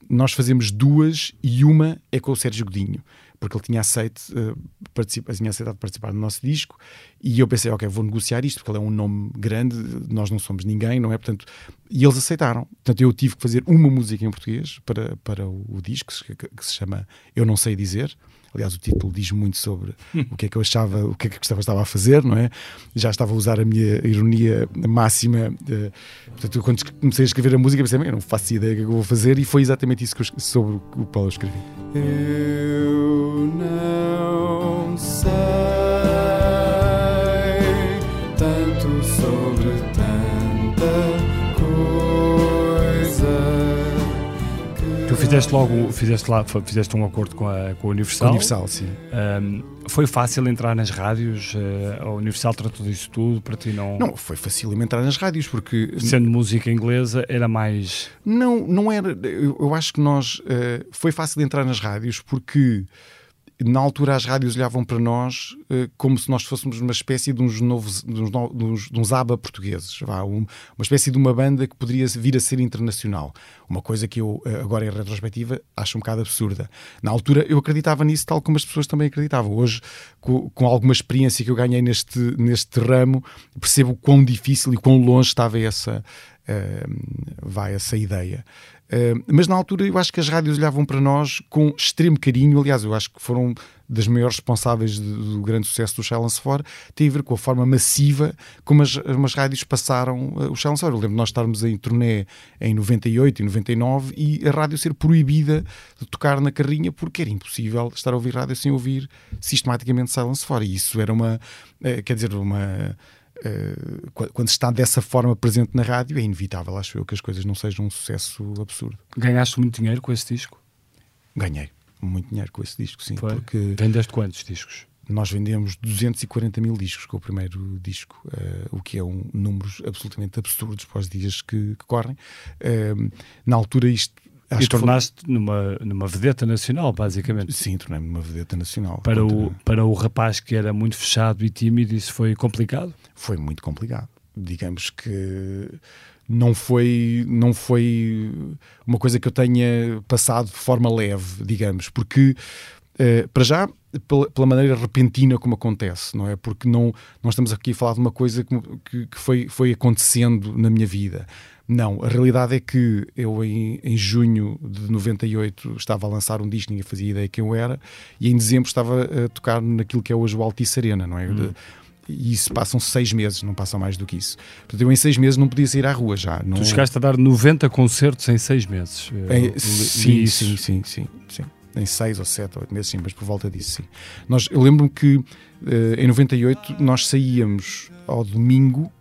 nós fazemos duas e uma é com o Sérgio Godinho, porque ele tinha, aceito, uh, participa, tinha aceitado participar no nosso disco, e eu pensei, ok, vou negociar isto, porque ele é um nome grande, nós não somos ninguém, não é? Portanto, e eles aceitaram. Portanto, eu tive que fazer uma música em português para, para o, o disco, que, que se chama Eu Não Sei Dizer, Aliás, o título diz muito sobre o que é que eu achava, o que é que estava, estava a fazer, não é? Já estava a usar a minha ironia máxima. De, portanto, quando comecei a escrever a música, pensei, eu não faço ideia do que eu vou fazer, e foi exatamente isso que eu, sobre o qual eu escrevi. Eu não sei fizeste logo, fizeste lá, fizeste um acordo com a, com a Universal. Com a Universal, sim. Um, foi fácil entrar nas rádios? Uh, a Universal tratou disso tudo para ti não? Não, foi fácil entrar nas rádios porque sendo música inglesa era mais. Não, não era. Eu, eu acho que nós uh, foi fácil entrar nas rádios porque na altura as rádios olhavam para nós uh, como se nós fôssemos uma espécie de uns novos, de uns, de uns, de uns portugueses, vá, um, uma espécie de uma banda que poderia vir a ser internacional. Uma coisa que eu, uh, agora em retrospectiva, acho um bocado absurda. Na altura eu acreditava nisso tal como as pessoas também acreditavam. Hoje, com, alguma experiência que eu ganhei neste, neste ramo, percebo quão difícil e quão longe estava essa, uh, vai essa ideia. Mas na altura eu acho que as rádios olhavam para nós com extremo carinho. Aliás, eu acho que foram das maiores responsáveis do, grande sucesso do Challenge For. Tem a ver com a forma massiva como as, rádios passaram uh, o Challenge For. Eu lembro de nós estarmos em turnê em 98 e 99 e a rádio ser proibida de tocar na carrinha porque era impossível estar a ouvir rádio sem ouvir sistematicamente Silence For. E isso era uma, uh, quer dizer, uma Uh, quando está dessa forma presente na rádio, é inevitável, acho eu, que as coisas não sejam um sucesso absurdo. Ganhaste muito dinheiro com esse disco? Ganhei muito dinheiro com esse disco, sim. Foi? Porque Vendeste quantos discos? Nós vendemos 240 mil discos com o primeiro disco, uh, o que é um números absolutamente absurdos para os dias que, que correm. Uh, na altura, isto Acho e tornaste foi... numa, numa vedeta nacional, basicamente. Sim, tornei-me numa vedeta nacional. Para o, para o rapaz que era muito fechado e tímido, isso foi complicado? Foi muito complicado. Digamos que não foi, não foi uma coisa que eu tenha passado de forma leve, digamos, porque Uh, para já, pela, pela, maneira repentina como acontece, não é? Porque não, nós estamos aqui a falar de uma coisa que, que, que foi, foi acontecendo na minha vida. Não, a realidade é que eu em, em junho de 98 estava a lançar um disco, ninguém fazia ideia quem eu era, e em dezembro estava a tocar naquilo que é hoje o Altice Arena, não é? Hum. E isso passam seis meses, não passam mais do que isso. Portanto, eu em seis meses não podia sair à rua já. Não... Tu chegaste a dar 90 concertos em seis meses. É, sim, sim, sim, sim, sim. Em seis ou sete ou oito meses, sim, mas por volta disso, sim. Nós, eu lembro-me que uh, em 98 nós saíamos ao domingo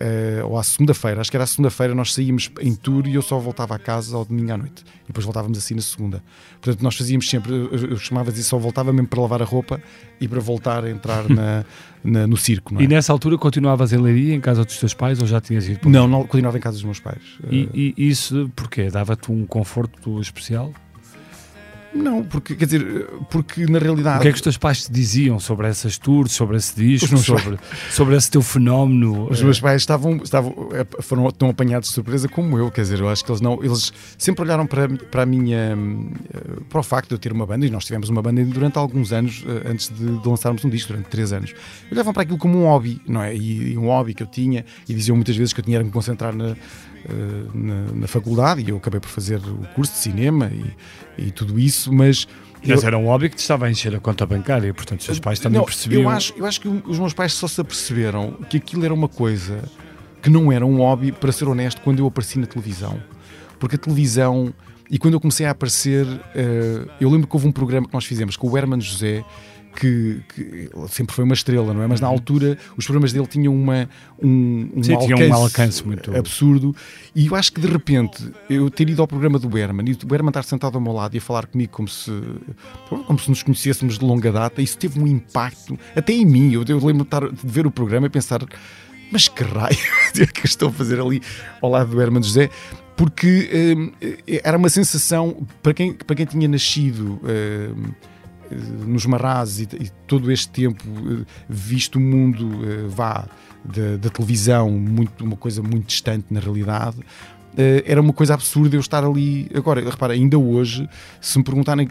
uh, ou à segunda-feira, acho que era a segunda-feira, nós saímos em tour e eu só voltava a casa ao domingo à noite. E depois voltávamos assim na segunda. Portanto, nós fazíamos sempre, eu, eu chamava de só voltava mesmo para lavar a roupa e para voltar a entrar (laughs) na, na, no circo. É? E nessa altura continuavas em Leiria, em casa dos teus pais, ou já tinhas ido para Não, não, continuava em casa dos meus pais. E, e isso porquê? Dava-te um conforto especial? Não, porque quer dizer, porque na realidade. O que é que os teus pais te diziam sobre essas tours, sobre esse disco, (laughs) sobre, sobre esse teu fenómeno? Os meus pais estavam, estavam foram tão apanhados de surpresa como eu, quer dizer, eu acho que eles não. Eles sempre olharam para, para a minha. Eh, para o facto de eu ter uma banda, e nós tivemos uma banda durante alguns anos, eh, antes de, de lançarmos um disco, durante três anos. Olhavam para aquilo como um hobby, não é? E, e um hobby que eu tinha, e diziam muitas vezes que eu tinha que me concentrar na na, na, faculdade e eu acabei por fazer o curso de cinema e, e tudo isso, mas. Mas eu, era um hobby que te estava a encher a conta bancária, portanto, os seus pais também não, percebiam. Eu acho, eu acho que os meus pais só se aperceberam que aquilo era uma coisa que não era um hobby, para ser honesto, quando eu apareci na televisão. Porque a televisão, e quando eu comecei a aparecer, uh, eu lembro que houve um programa que nós fizemos com o Herman José que, que, sempre foi uma estrela, não é? Mas na altura os programas dele tinham uma, um, um, Sim, alcance, um alcance muito absurdo. E eu acho que de repente eu ter ido ao programa do Berman e o Berman estar sentado ao meu lado e a falar comigo como se, como se nos conhecêssemos de longa data, isso teve um impacto até em mim. Eu, eu lembro de, estar, de ver o programa e pensar. Mas que raio (laughs) é que estou a fazer ali ao lado do Herman José? porque hum, era uma sensação para quem, para quem tinha nascido hum, nos Marrazes e, e, todo este tempo eh, visto o mundo eh, vá da, televisão muito uma coisa muito distante na realidade era uma coisa absurda eu estar ali agora, repara, ainda hoje se me perguntarem,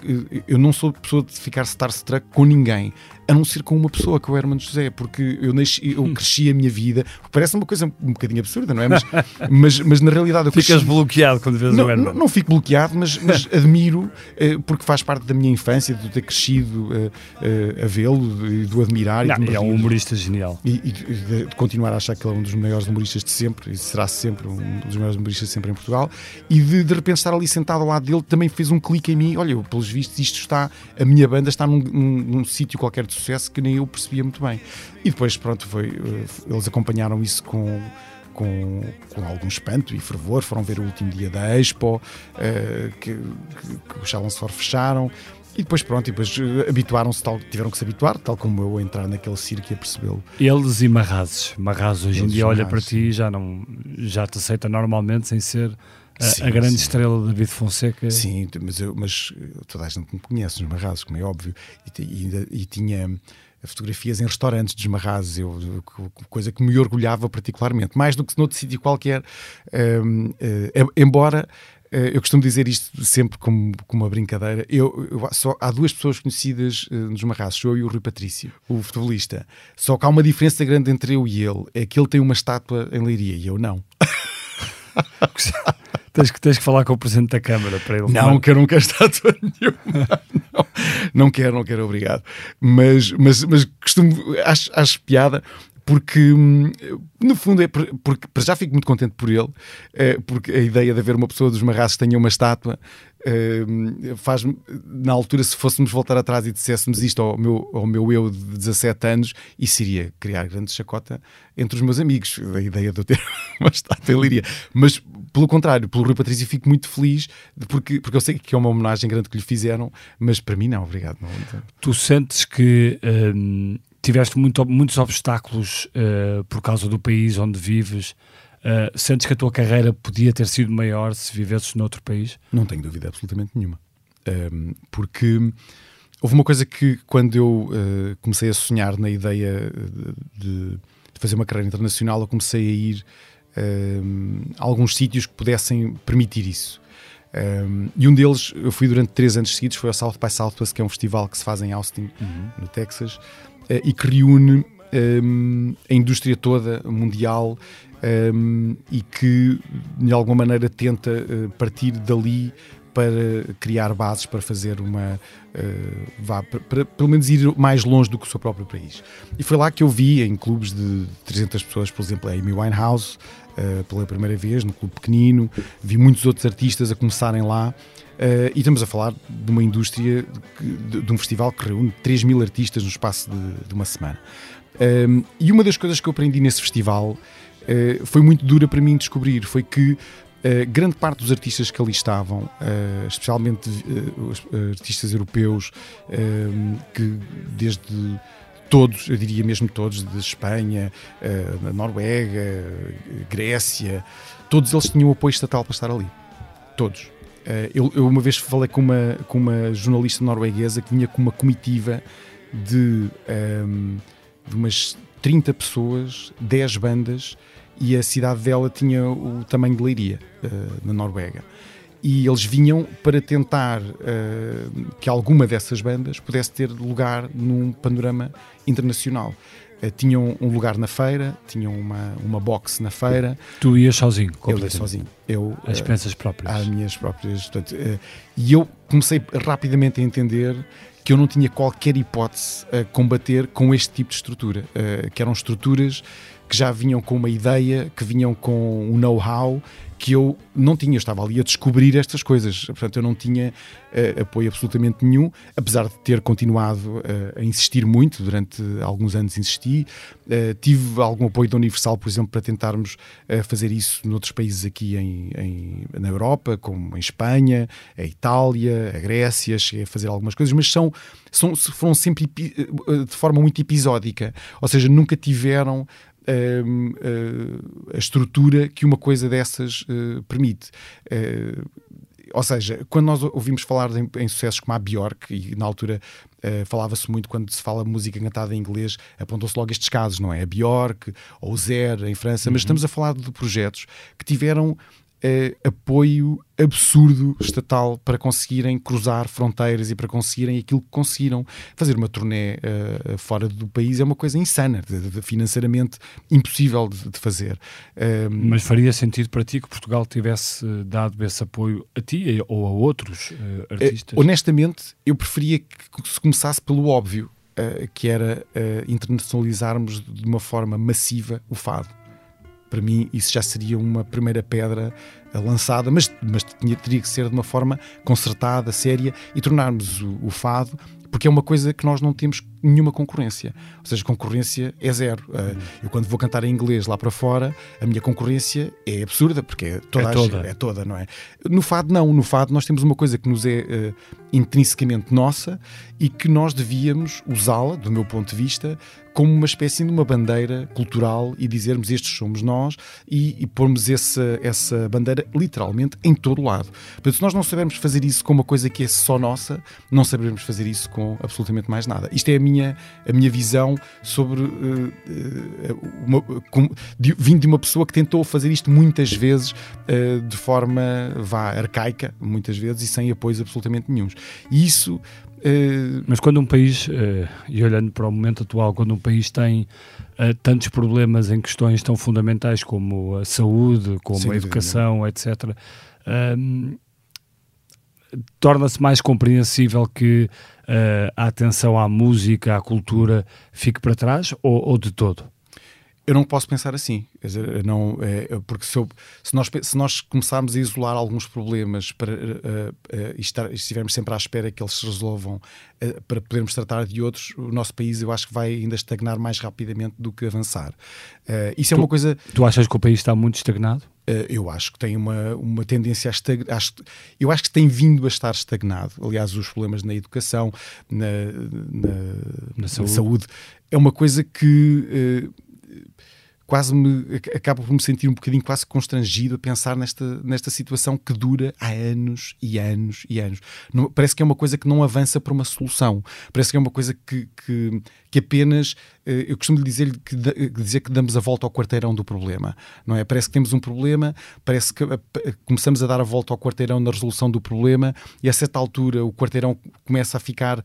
eu não sou pessoa de ficar starstruck com ninguém a não ser com uma pessoa, que é o Hermano José, porque eu, nasci, eu hum. cresci a minha vida. Parece uma coisa um bocadinho absurda, não é? Mas, (laughs) mas, mas na realidade eu Ficas cresci... bloqueado quando vês não, o Hermano. Não, não fico bloqueado, mas, mas (laughs) admiro, eh, porque faz parte da minha infância, de ter crescido eh, eh, a vê-lo, e do admirar. Não, e é um humorista genial. E, e de continuar a achar que ele é um dos maiores humoristas de sempre, e será sempre um dos maiores humoristas sempre em Portugal. E de, de repente estar ali sentado ao lado dele também fez um clique em mim. Olha, eu, pelos vistos, isto está, a minha banda está num, num, num sítio qualquer de sucesso que nem eu percebia muito bem. E depois, pronto, foi, eh, eles acompanharam isso com com, com algum espanto e fervor, foram ver o último dia da Expo, uh, que, que, que os salões fecharam. E depois, pronto, e depois eh, habituaram-se, tiveram que se habituar, tal como eu, a entrar naquele circo e a percebê-lo. Eles e Marrazes. Marrazes hoje Eles em dia olha para ti e já, não, já te aceita normalmente sem ser a, sim, a grande sim. estrela David Fonseca. Sim, mas, eu, mas toda a gente me conhece nos Marrazes, como é óbvio, e, e, e tinha fotografias em restaurantes dos Marrazes, eu, coisa que me orgulhava particularmente, mais do que noutro sítio qualquer, um, uh, eh, embora eh, eu costumo dizer isto sempre como, como uma brincadeira. Eu, eu, só, há duas pessoas conhecidas uh, nos Marrazes, eu e o Rui Patrício, o futebolista. Só que há uma diferença grande entre eu e ele: é que ele tem uma estátua em Leiria e eu não. (laughs) tens, que, tens que falar com o Presidente da Câmara para ele. Não, que eu não quero estátua (laughs) nenhuma. não, não quero, não quero, obrigado. Mas, mas, mas costumo, acho, acho piada porque hum, no fundo é porque já fico muito contente por ele, eh, porque a ideia de haver uma pessoa dos Marrazes que tenha uma estátua hum, faz na altura se fôssemos voltar atrás e dissessemos isto ao meu, ao meu eu de 17 anos, isso iria criar grande chacota entre os meus amigos, a ideia de eu ter (laughs) uma estátua ele iria. Mas pelo contrário, pelo Rui Patrício fico muito feliz porque, porque eu sei que é uma homenagem grande que lhe fizeram, mas para mim não, obrigado. Não. Tu sentes que hum, tiveste muito, muitos obstáculos uh, por causa do país onde vives. Uh, sentes que a tua carreira podia ter sido maior se vivesses noutro país? Não tenho dúvida absolutamente nenhuma. Um, ehm, porque houve uma coisa que, quando eu uh, comecei a sonhar na ideia de, de, fazer uma carreira internacional, eu comecei a ir ehm, a alguns sítios que pudessem permitir isso. Um, ehm, e um deles, eu fui durante três anos seguidos, foi ao South by Southwest, que é um festival que se faz em Austin, uhum. no Texas, e que reúne um, a indústria toda mundial um, e que de alguma maneira tenta uh, partir dali para criar bases para fazer uma. Uh, vá, para, para, pelo menos ir mais longe do que o seu próprio país. E foi lá que eu vi em clubes de 300 pessoas, por exemplo, a Amy Winehouse, uh, pela primeira vez, no clube pequenino, vi muitos outros artistas a começarem lá. Uh, e estamos a falar de uma indústria, de, de, um festival que reúne 3 mil artistas no espaço de, de uma semana. Um, e uma das coisas que eu aprendi nesse festival uh, foi muito dura para mim descobrir, foi que uh, grande parte dos artistas que ali estavam, especialmente artistas europeus, que desde todos, eu diria mesmo todos, de Espanha, uh, Noruega, Grécia, todos eles tinham apoio estatal para estar ali. Todos. Uh, eu, eu, uma vez falei com uma, com uma jornalista norueguesa que vinha com uma comitiva de, um, ehm, de umas 30 pessoas, 10 bandas, e a cidade dela tinha o tamanho de Leiria, uh, na Noruega. E eles vinham para tentar uh, que alguma dessas bandas pudesse ter lugar num panorama internacional. Uh, tinham um lugar na feira, tinham uma, uma box na feira. Tu ias sozinho? Eu ia sozinho. Eu, As expensas próprias? As minhas próprias. Portanto, uh, e eu comecei rapidamente a entender que eu não tinha qualquer hipótese a combater com este tipo de estrutura, que eram estruturas que já vinham com uma ideia, que vinham com um know-how que eu não tinha, eu estava ali a descobrir estas coisas, portanto eu não tinha uh, apoio absolutamente nenhum, apesar de ter continuado uh, a insistir muito, durante alguns anos insisti, uh, tive algum apoio da Universal, por exemplo, para tentarmos fazer isso noutros países aqui em, em, na Europa, como em Espanha, a Itália, a Grécia, cheguei a fazer algumas coisas, mas são, são foram sempre de forma muito episódica, ou seja, nunca tiveram uh, uh, a estrutura que uma coisa dessas uh, permite. Eh, ou seja, quando nós ouvimos falar em, em sucessos como a Bjork, e na altura uh, falava-se muito quando se fala música cantada em inglês, apontam-se logo estes casos, não é? A Bjork ou o Zer em França, uhum. mas estamos a falar de projetos que tiveram uh, apoio absurdo estatal para conseguirem cruzar fronteiras e para conseguirem aquilo que conseguiram. Fazer uma turnê uh, fora do país é uma coisa insana, de, de, financeiramente impossível de, de fazer. Um, Mas faria sentido para ti que Portugal tivesse dado esse apoio a ti ou a outros uh, artistas? honestamente, eu preferia que se começasse pelo óbvio. que era internacionalizarmos de uma forma massiva o fado para mim isso já seria uma primeira pedra lançada, mas, mas tinha, teria que ser de uma forma concertada, séria e tornarmos o, o fado porque é uma coisa que nós não temos nenhuma concorrência. Ou seja, concorrência é zero. Uh, eu, quando vou cantar em inglês lá para fora, a minha concorrência é absurda, porque é toda, é toda. é toda, não é? No fado, não. No fado, nós temos uma coisa que nos é uh, intrinsecamente nossa e que nós devíamos usá-la, do meu ponto de vista, como uma espécie de uma bandeira cultural e dizermos estes somos nós e, e pormos essa, essa bandeira literalmente em todo lado. Portanto, se nós não sabermos fazer isso com uma coisa que é só nossa, não saberemos fazer isso com absolutamente mais nada. Isto é a minha, a minha visão sobre. Uh, uma, com, de, vindo de uma pessoa que tentou fazer isto muitas vezes uh, de forma vá, arcaica, muitas vezes, e sem apoios absolutamente nenhums. E isso Uh, Mas quando um país, uh, e olhando para o momento atual, quando um país tem uh, tantos problemas em questões tão fundamentais como a saúde, como a educação, etc., ehm, torna-se mais compreensível que a atenção à música, à cultura, fique para trás ou, ou de todo? Eu não posso pensar assim. Dizer, não, é, porque se, eu, se, nós, se nós começarmos a isolar alguns problemas para, uh, uh, e, estar, estivermos sempre à espera que eles se resolvam uh, para podermos tratar de outros, o nosso país eu acho que vai ainda estagnar mais rapidamente do que avançar. isso é tu, uma coisa. Tu achas que o país está muito estagnado? eu acho que tem uma, uma tendência a estagnar. Eu acho que tem vindo a estar estagnado. Aliás, os problemas na educação, na, na, na saúde. saúde. é uma coisa que quase me acabo por me sentir um bocadinho quase constrangido a pensar nesta, nesta situação que dura há anos e anos e anos. Não, parece que é uma coisa que não avança para uma solução. Parece que é uma coisa que, que, que apenas eh, eu costumo dizer que, dizer que damos a volta ao quarteirão do problema, não é? Parece que temos um problema, parece que eh, começamos a dar a volta ao quarteirão na resolução do problema e a certa altura o quarteirão começa a ficar uh,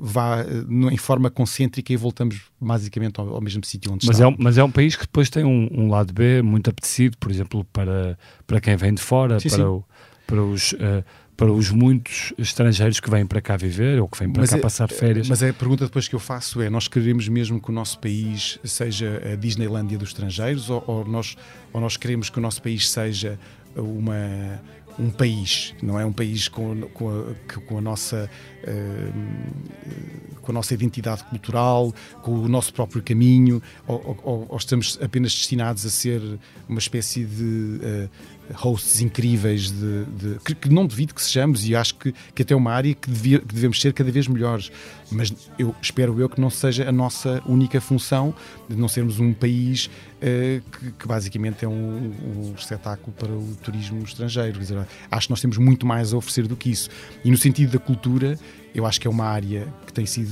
vá, em forma concêntrica e voltamos basicamente ao, ao mesmo sítio onde mas está. É mas é um país que depois tem um, um, lado B muito apetecido, por exemplo, para, para quem vem de fora, sim, para, sim. O, para os... Uh, para os muitos estrangeiros que vêm para cá viver ou que vêm para mas cá é, passar férias. Mas a pergunta depois que eu faço é: nós queremos mesmo que o nosso país seja a Disneylândia dos estrangeiros ou, ou nós, ou nós queremos que o nosso país seja uma um país, não é? Um país com, com, a, com a nossa uh, com a nossa identidade cultural, com o nosso próprio caminho, ou, ou, ou estamos apenas destinados a ser uma espécie de uh, hosts incríveis de, de que, que, não devido que sejamos e acho que, que até é uma área que, devia, que, devemos ser cada vez melhores. Mas eu espero eu que não seja a nossa única função de não sermos um país uh, que, que, basicamente é um, um, espetáculo para o turismo estrangeiro. Dizer, acho que nós temos muito mais a oferecer do que isso. E no sentido da cultura eu acho que é uma área que tem sido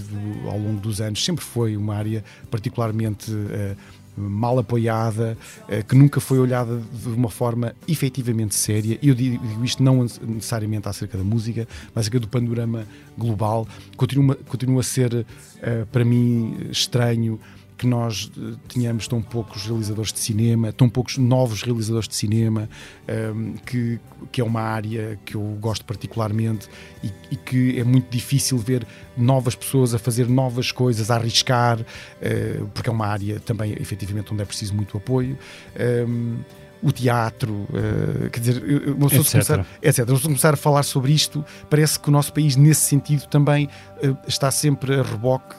ao longo dos anos sempre foi uma área particularmente uh, mal apoiada, eh, que nunca foi olhada de uma forma efetivamente séria. E eu digo isto não necessariamente acerca da música, mas acerca do panorama global. Continua, continua a ser, eh, para mim, estranho que nós eh, tenhamos tão poucos realizadores de cinema, tão poucos novos realizadores de cinema, um, ehm, que, que é uma área que eu gosto particularmente e, e, que é muito difícil ver novas pessoas a fazer novas coisas, a arriscar, uh, porque é uma área também, efetivamente, onde é preciso muito apoio. Um, ehm, o teatro, uh, quer dizer, uma pessoa etc. Começar, etc. Começar a falar sobre isto, parece que o nosso país, nesse sentido, também uh, está sempre a reboque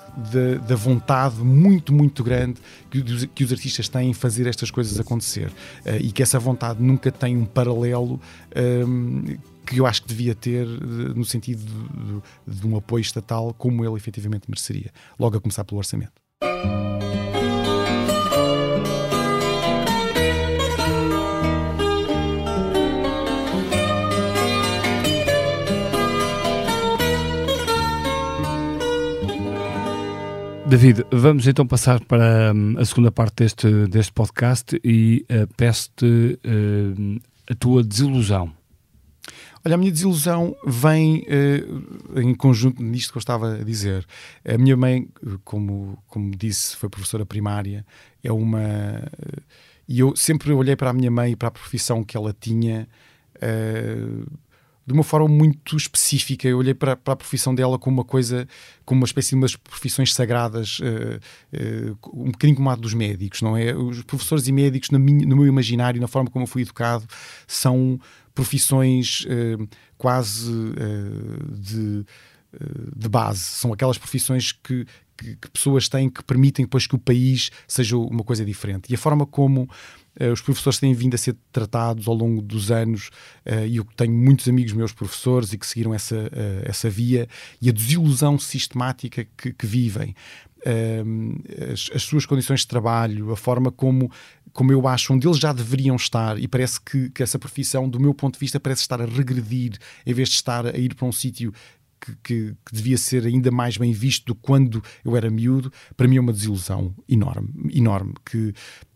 da, vontade muito, muito grande que, que, os artistas têm em fazer estas coisas acontecer. Uh, e que essa vontade nunca tem um paralelo. Um, ehm, que eu acho que devia ter no sentido de, de, de um apoio estatal como ele efetivamente mereceria, logo a começar pelo orçamento. David, vamos então passar para hum, a segunda parte deste, deste podcast e uh, peço-te uh, a tua desilusão. Olha, a minha desilusão vem uh, em conjunto nisto que eu estava a dizer. A minha mãe, como, como disse, foi professora primária, é uma. Uh, e eu sempre olhei para a minha mãe e para a profissão que ela tinha. Uh, de uma forma muito específica. Eu olhei para, para, a profissão dela como uma coisa, como uma espécie de umas profissões sagradas, uh, uh, um bocadinho como a dos médicos, não é? Os professores e médicos, no meu imaginário, na forma como eu fui educado, são profissões uh, quase de de base. São aquelas profissões que, que, que, pessoas têm que permitem depois que o país seja uma coisa diferente. E a forma como os professores têm vindo a ser tratados ao longo dos anos, uh, e eu tenho muitos amigos meus professores e que seguiram essa, uh, essa via, e a desilusão sistemática que, que vivem. As, as, suas condições de trabalho, a forma como, como eu acho onde eles já deveriam estar, e parece que, que essa profissão, do meu ponto de vista, parece estar a regredir em vez de estar a ir para um sítio que, que, que, devia ser ainda mais bem visto do que quando eu era miúdo, para mim é uma desilusão enorme, enorme, que,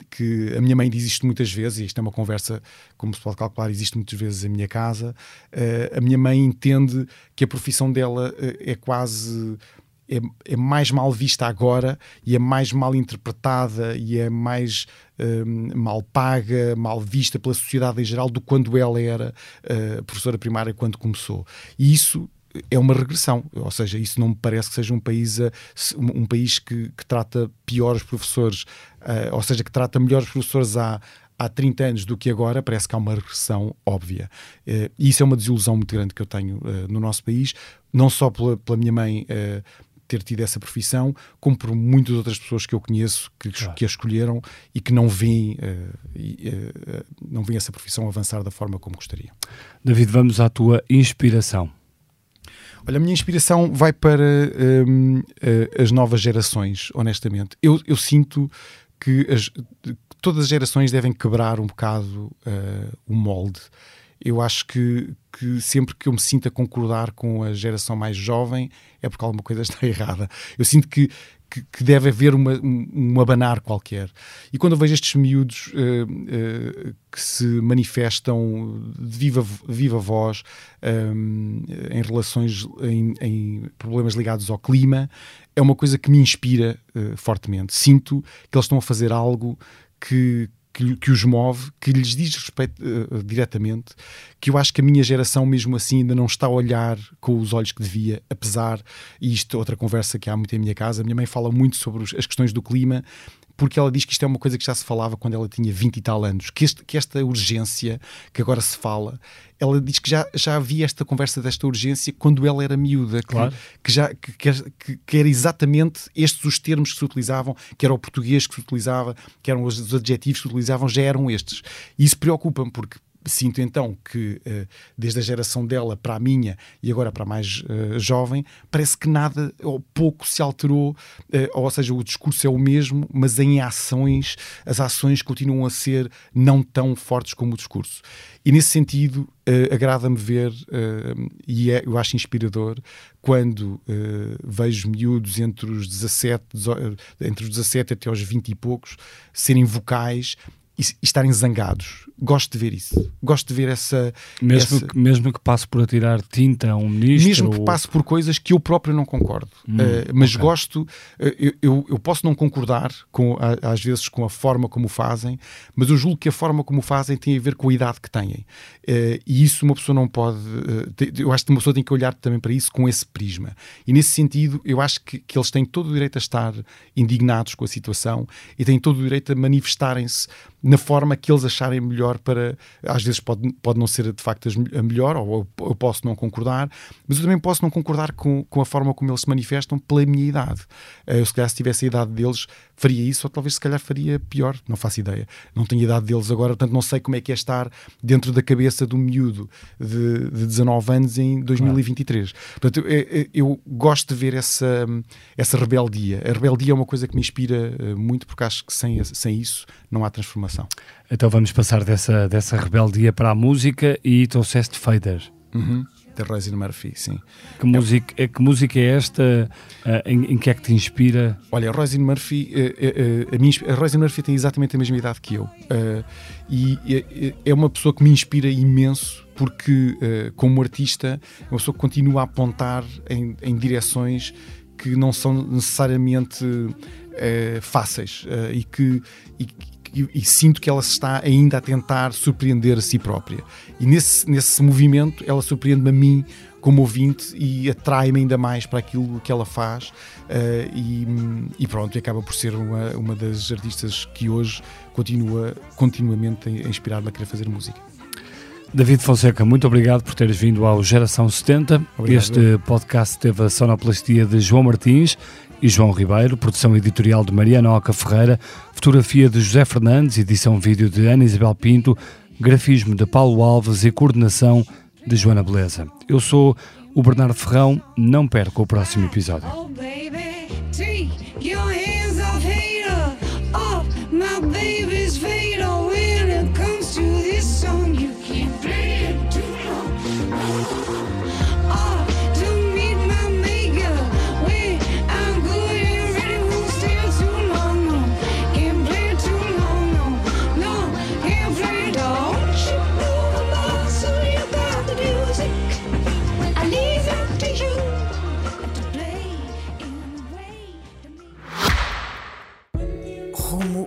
que a minha mãe diz isto muitas vezes, e isto é uma conversa, como se pode calcular, existe muitas vezes em minha casa, uh, a minha mãe entende que a profissão dela uh, é quase... É, é, mais mal vista agora e é mais mal interpretada e é mais uh, mal paga, mal vista pela sociedade em geral do quando ela era uh, professora primária quando começou. E isso é uma regressão, ou seja, isso não me parece que seja um país, a, um país que, que trata pior os professores, uh, ou seja, que trata melhor os professores há, há 30 anos do que agora, parece que há uma regressão óbvia. Uh, e isso é uma desilusão muito grande que eu tenho uh, no nosso país, não só pela, pela minha mãe ter tido essa profissão, como por muitas outras pessoas que eu conheço que, claro. que a escolheram e que não veem, não veem essa profissão avançar da forma como gostariam. David, vamos à tua inspiração. Olha, a minha inspiração vai para um, as novas gerações, honestamente. Eu, eu sinto que as, todas as gerações devem quebrar um bocado uh, o molde. Eu acho que, que sempre que eu me sinto a concordar com a geração mais jovem é porque alguma coisa (laughs) está errada. Eu sinto que, que, que, deve haver uma, um, um abanar qualquer. E quando eu vejo estes miúdos uh, uh, que se manifestam de viva, viva voz um, em relações, em, em, problemas ligados ao clima, é uma coisa que me inspira uh, fortemente. Sinto que eles estão a fazer algo que, que, que, os move, que lhes diz respeito uh, diretamente, que eu acho que a minha geração, mesmo assim, ainda não está a olhar com os olhos que devia, apesar, e isto é outra conversa que há muito em minha casa, a minha mãe fala muito sobre os, as questões do clima porque ela diz que isto é uma coisa que já se falava quando ela tinha 20 e tal anos, que, este, que esta urgência que agora se fala, ela diz que já, já havia esta conversa desta urgência quando ela era miúda, que, claro. que já, que, que, que, era exatamente estes os termos que se utilizavam, que era o português que se utilizava, que eram os adjetivos que se utilizavam, já eram estes. E isso preocupa-me, porque sinto então que uh, desde a geração dela para a minha e agora para a mais uh, jovem, parece que nada ou pouco se alterou, uh, ou seja, o discurso é o mesmo, mas em ações, as ações continuam a ser não tão fortes como o discurso. E nesse sentido, agrada-me ver, e é, eu acho inspirador, quando vejo miúdos entre os 17, entre os 17 até aos 20 e poucos serem vocais e estarem zangados gosto de ver isso. Gosto de ver essa. Mesmo, essa... Que, mesmo que passe por atirar tinta a um ministro. Mesmo que passe por coisas que eu próprio não concordo. Hum, uh, mas okay. gosto. Uh, eu, eu, posso não concordar, com, a, às vezes, com a forma como o fazem, mas eu julgo que a forma como o fazem tem a ver com a idade que têm. Uh, e isso uma pessoa não pode. eu acho que uma pessoa tem que olhar também para isso com esse prisma. E nesse sentido, eu acho que, que eles têm todo o direito a estar indignados com a situação e têm todo o direito a manifestarem-se na forma que eles acharem melhor para. Às vezes pode, pode não ser de facto a melhor, ou eu posso não concordar, mas eu também posso não concordar com, com a forma como eles se manifestam pela minha idade. Eh, eu, se calhar, se tivesse a idade deles, faria isso, ou talvez se calhar faria pior, não faço ideia. Não tenho a idade deles agora, portanto não sei como é que é estar dentro da cabeça um miúdo de, de 19 anos em 2023. Claro. Portanto, eu, eu, eu, gosto de ver essa, essa rebeldia. A rebeldia é uma coisa que me inspira eh, muito, porque acho que sem, sem isso não há transformação. Então vamos passar dessa, dessa rebeldia para a música e trouxeste Fader. Uhum. Da Roisin Murphy, sim. Que, música, é, que música é esta? Uh, em, em, que é que te inspira? Olha, Roisin Murphy, uh, a, minha, a Roisin Murphy tem exatamente a mesma idade que eu. e é uma pessoa que me inspira imenso porque, como artista, é uma pessoa que continua a apontar em, em direções que não são necessariamente fáceis e que, e, e, e, sinto que ela está ainda a tentar surpreender a si própria. E nesse, nesse movimento ela surpreende-me a mim como ouvinte e atrai-me ainda mais para aquilo que ela faz uh, e, e, pronto, acaba por ser uma, uma das artistas que hoje continua continuamente a inspirar-me a querer fazer música. David Fonseca, muito obrigado por teres vindo ao Geração 70. Obrigado. Este podcast teve a sonoplastia de João Martins e João Ribeiro, produção editorial de Mariana Oca Ferreira, fotografia de José Fernandes, edição vídeo de Ana Isabel Pinto, grafismo de Paulo Alves e coordenação de Joana Beleza. Eu sou o Bernardo Ferrão, não perca o próximo episódio.